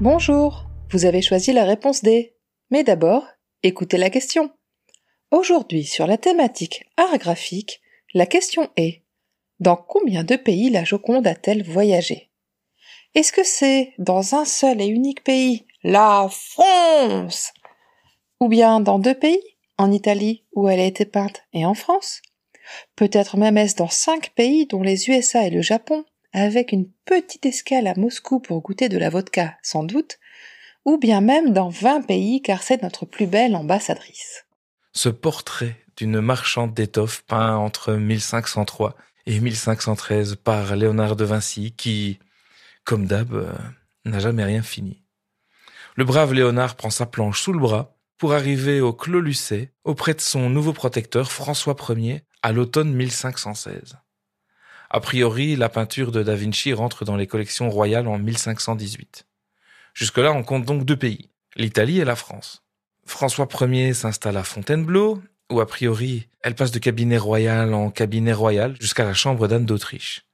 Bonjour, vous avez choisi la réponse D. Mais d'abord, écoutez la question. Aujourd'hui, sur la thématique art graphique, la question est Dans combien de pays la Joconde a-t-elle voyagé? Est-ce que c'est dans un seul et unique pays, la France? Ou bien dans deux pays, en Italie où elle a été peinte et en France? Peut-être même est-ce dans cinq pays dont les USA et le Japon, avec une petite escale à Moscou pour goûter de la vodka, sans doute, ou bien même dans vingt pays car c'est notre plus belle ambassadrice. Ce portrait d'une marchande d'étoffes peint entre 1503 et 1513 par Léonard de Vinci qui, comme d'hab, euh, n'a jamais rien fini. Le brave Léonard prend sa planche sous le bras pour arriver au Clos Lucé auprès de son nouveau protecteur François Ier à l'automne 1516. A priori, la peinture de Da Vinci rentre dans les collections royales en 1518. Jusque-là, on compte donc deux pays, l'Italie et la France. François Ier s'installe à Fontainebleau, où a priori, elle passe de cabinet royal en cabinet royal jusqu'à la chambre d'Anne d'Autriche.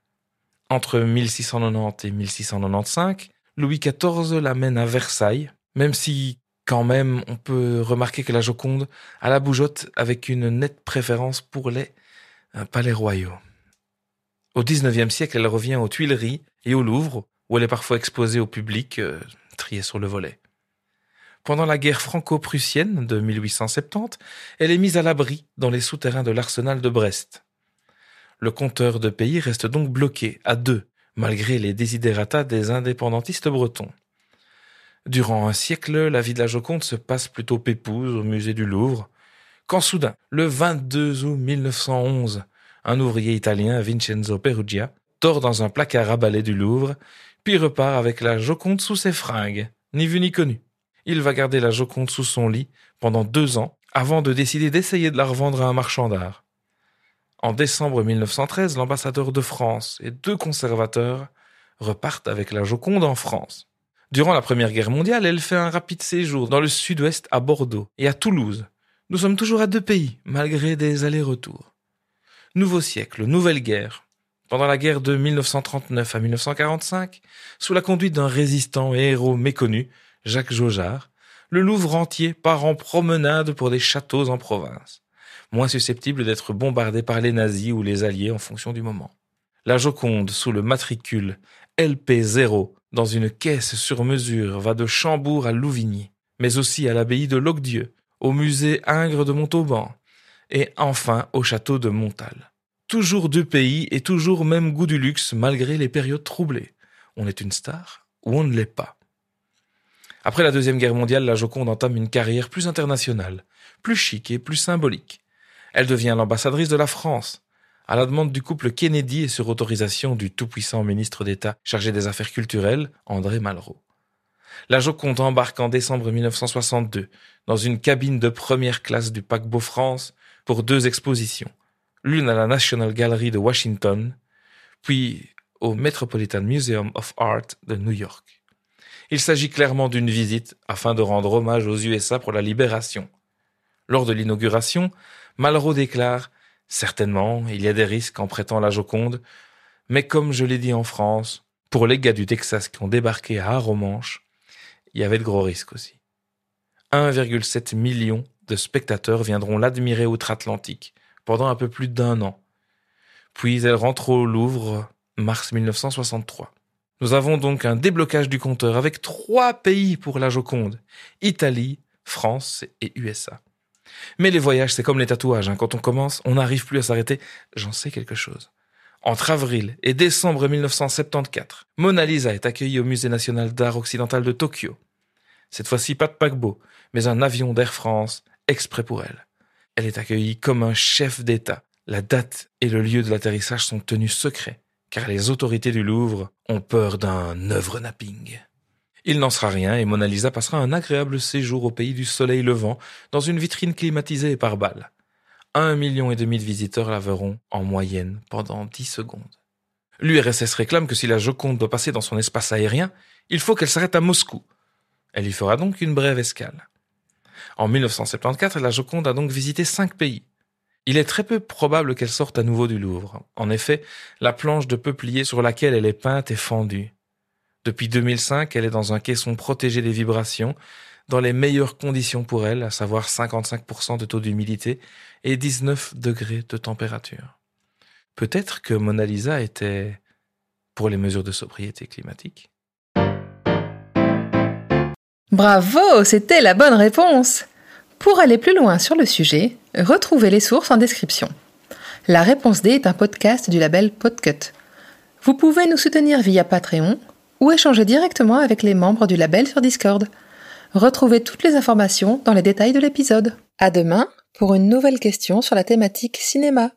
Entre 1690 et 1695, Louis XIV l'amène à Versailles, même si quand même, on peut remarquer que la Joconde a la bougeotte avec une nette préférence pour les euh, palais royaux. Au XIXe siècle, elle revient aux Tuileries et au Louvre, où elle est parfois exposée au public, euh, triée sur le volet. Pendant la guerre franco-prussienne de 1870, elle est mise à l'abri dans les souterrains de l'arsenal de Brest. Le compteur de pays reste donc bloqué à deux, malgré les désidératas des indépendantistes bretons. Durant un siècle, la vie de la Joconde se passe plutôt pépouse au musée du Louvre, quand soudain, le 22 août 1911, un ouvrier italien, Vincenzo Perugia, tord dans un placard à balai du Louvre, puis repart avec la Joconde sous ses fringues, ni vu ni connu. Il va garder la Joconde sous son lit pendant deux ans, avant de décider d'essayer de la revendre à un marchand d'art. En décembre 1913, l'ambassadeur de France et deux conservateurs repartent avec la Joconde en France. Durant la Première Guerre mondiale, elle fait un rapide séjour dans le sud-ouest à Bordeaux et à Toulouse. Nous sommes toujours à deux pays, malgré des allers-retours. Nouveau siècle, nouvelle guerre. Pendant la guerre de 1939 à 1945, sous la conduite d'un résistant et héros méconnu, Jacques Jaujard, le Louvre entier part en promenade pour des châteaux en province, moins susceptibles d'être bombardés par les nazis ou les alliés en fonction du moment. La Joconde, sous le matricule LP0, dans une caisse sur mesure, va de Chambourg à Louvigny, mais aussi à l'abbaye de Locdieu, au musée Ingres de Montauban, et enfin au château de Montal. Toujours deux pays et toujours même goût du luxe malgré les périodes troublées. On est une star ou on ne l'est pas? Après la Deuxième Guerre mondiale, la Joconde entame une carrière plus internationale, plus chic et plus symbolique. Elle devient l'ambassadrice de la France, à la demande du couple Kennedy et sur autorisation du tout-puissant ministre d'État chargé des Affaires culturelles, André Malraux. La Joconde embarque en décembre 1962 dans une cabine de première classe du paquebot France pour deux expositions, l'une à la National Gallery de Washington, puis au Metropolitan Museum of Art de New York. Il s'agit clairement d'une visite afin de rendre hommage aux USA pour la libération. Lors de l'inauguration, Malraux déclare Certainement, il y a des risques en prêtant la Joconde, mais comme je l'ai dit en France, pour les gars du Texas qui ont débarqué à Arromanche, il y avait de gros risques aussi. 1,7 million de spectateurs viendront l'admirer outre-Atlantique pendant un peu plus d'un an. Puis elle rentre au Louvre mars 1963. Nous avons donc un déblocage du compteur avec trois pays pour la Joconde Italie, France et USA. Mais les voyages, c'est comme les tatouages. Hein. Quand on commence, on n'arrive plus à s'arrêter. J'en sais quelque chose. Entre avril et décembre 1974, Mona Lisa est accueillie au Musée national d'art occidental de Tokyo. Cette fois-ci, pas de paquebot, mais un avion d'Air France exprès pour elle. Elle est accueillie comme un chef d'État. La date et le lieu de l'atterrissage sont tenus secrets, car les autorités du Louvre ont peur d'un œuvre napping. Il n'en sera rien et Mona Lisa passera un agréable séjour au pays du soleil levant dans une vitrine climatisée et par balles. Un million et demi de visiteurs la verront en moyenne pendant dix secondes. L'URSS réclame que si la Joconde doit passer dans son espace aérien, il faut qu'elle s'arrête à Moscou. Elle y fera donc une brève escale. En 1974, la Joconde a donc visité cinq pays. Il est très peu probable qu'elle sorte à nouveau du Louvre. En effet, la planche de peuplier sur laquelle elle est peinte est fendue. Depuis 2005, elle est dans un caisson protégé des vibrations, dans les meilleures conditions pour elle, à savoir 55% de taux d'humidité et 19 degrés de température. Peut-être que Mona Lisa était pour les mesures de sobriété climatique. Bravo, c'était la bonne réponse. Pour aller plus loin sur le sujet, retrouvez les sources en description. La réponse D est un podcast du label Podcut. Vous pouvez nous soutenir via Patreon ou échanger directement avec les membres du label sur Discord. Retrouvez toutes les informations dans les détails de l'épisode. À demain pour une nouvelle question sur la thématique cinéma.